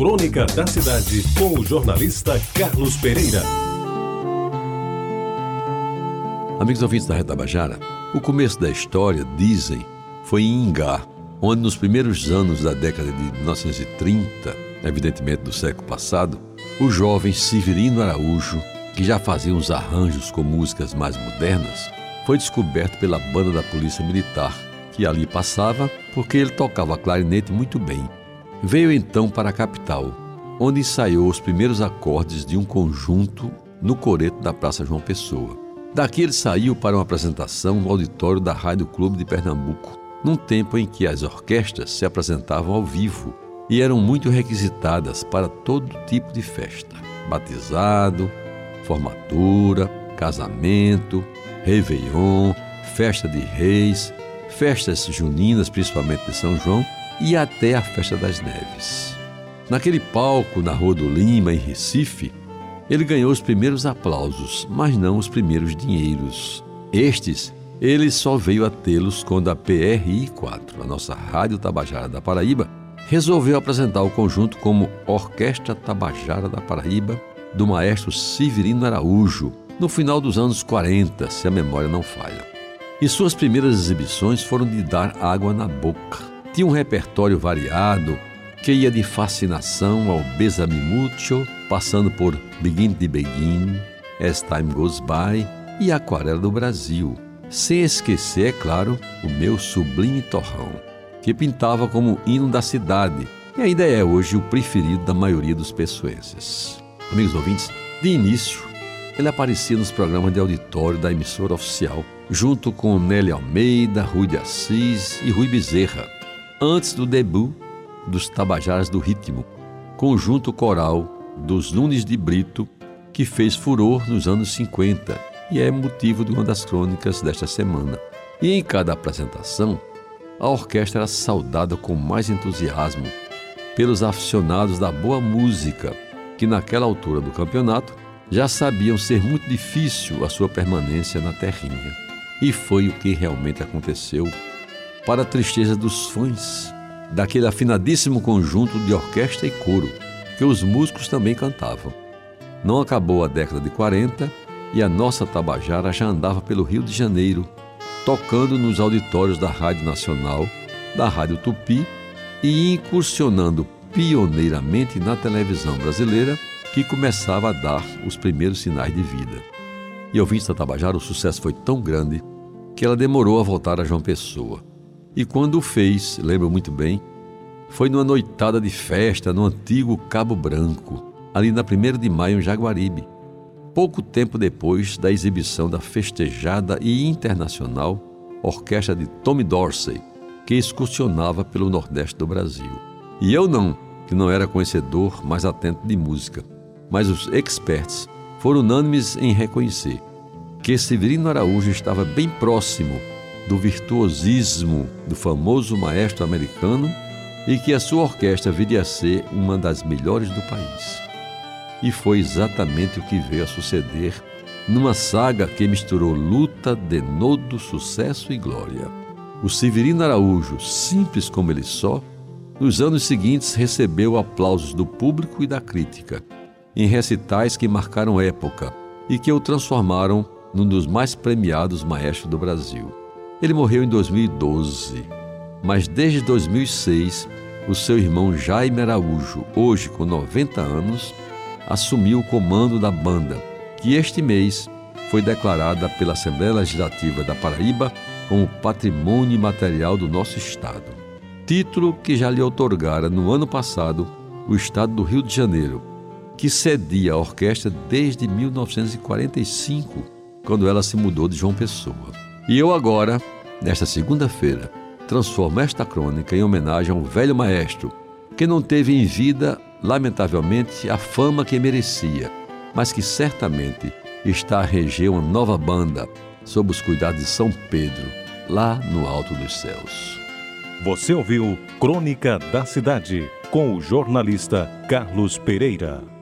Crônica da Cidade, com o jornalista Carlos Pereira. Amigos ouvintes da Retabajara, o começo da história, dizem, foi em Ingá, onde nos primeiros anos da década de 1930, evidentemente do século passado, o jovem Severino Araújo, que já fazia uns arranjos com músicas mais modernas, foi descoberto pela banda da Polícia Militar, que ali passava porque ele tocava clarinete muito bem. Veio então para a capital, onde ensaiou os primeiros acordes de um conjunto no coreto da Praça João Pessoa. Daqui ele saiu para uma apresentação no auditório da Rádio Clube de Pernambuco, num tempo em que as orquestras se apresentavam ao vivo e eram muito requisitadas para todo tipo de festa: batizado, formatura, casamento, réveillon, festa de reis, festas juninas, principalmente de São João, e até a festa das neves. Naquele palco na Rua do Lima, em Recife, ele ganhou os primeiros aplausos, mas não os primeiros dinheiros. Estes, ele só veio a tê-los quando a PRI-4, a nossa Rádio Tabajara da Paraíba, resolveu apresentar o conjunto como Orquestra Tabajara da Paraíba, do maestro Severino Araújo, no final dos anos 40, se a memória não falha. E suas primeiras exibições foram de dar água na boca. Tinha um repertório variado que ia de fascinação ao Besame Mucho, passando por Begin de Begin, As Time Goes By e Aquarela do Brasil. Sem esquecer, é claro, o meu sublime torrão, que pintava como hino da cidade e ainda é hoje o preferido da maioria dos pessoenses. Amigos ouvintes, de início, ele aparecia nos programas de auditório da emissora oficial, junto com Nelly Almeida, Rui de Assis e Rui Bezerra, antes do debut dos Tabajaras do Ritmo, conjunto coral dos Nunes de Brito, que fez furor nos anos 50 e é motivo de uma das crônicas desta semana. E em cada apresentação, a orquestra era saudada com mais entusiasmo pelos aficionados da boa música, que naquela altura do campeonato já sabiam ser muito difícil a sua permanência na terrinha. E foi o que realmente aconteceu, para a tristeza dos fãs daquele afinadíssimo conjunto de orquestra e coro, que os músicos também cantavam. Não acabou a década de 40 e a nossa Tabajara já andava pelo Rio de Janeiro, tocando nos auditórios da Rádio Nacional, da Rádio Tupi e incursionando pioneiramente na televisão brasileira que começava a dar os primeiros sinais de vida. E ouvindo da Tabajara, o sucesso foi tão grande que ela demorou a voltar a João Pessoa. E quando o fez, lembro muito bem, foi numa noitada de festa no antigo Cabo Branco, ali na 1 de maio em Jaguaribe, pouco tempo depois da exibição da festejada e internacional orquestra de Tommy Dorsey, que excursionava pelo Nordeste do Brasil. E eu não, que não era conhecedor mais atento de música mas os experts foram unânimes em reconhecer que Severino Araújo estava bem próximo do virtuosismo do famoso maestro americano e que a sua orquestra viria a ser uma das melhores do país. E foi exatamente o que veio a suceder numa saga que misturou luta, denodo, sucesso e glória. O Severino Araújo, simples como ele só, nos anos seguintes recebeu aplausos do público e da crítica em recitais que marcaram época e que o transformaram num dos mais premiados maestros do Brasil. Ele morreu em 2012, mas desde 2006, o seu irmão Jaime Araújo, hoje com 90 anos, assumiu o comando da banda, que este mês foi declarada pela Assembleia Legislativa da Paraíba como Patrimônio Material do nosso Estado. Título que já lhe outorgara no ano passado o Estado do Rio de Janeiro, que cedia a orquestra desde 1945, quando ela se mudou de João Pessoa. E eu agora, nesta segunda-feira, transformo esta crônica em homenagem ao velho maestro, que não teve em vida, lamentavelmente, a fama que merecia, mas que certamente está a reger uma nova banda sob os cuidados de São Pedro, lá no alto dos céus. Você ouviu Crônica da Cidade com o jornalista Carlos Pereira.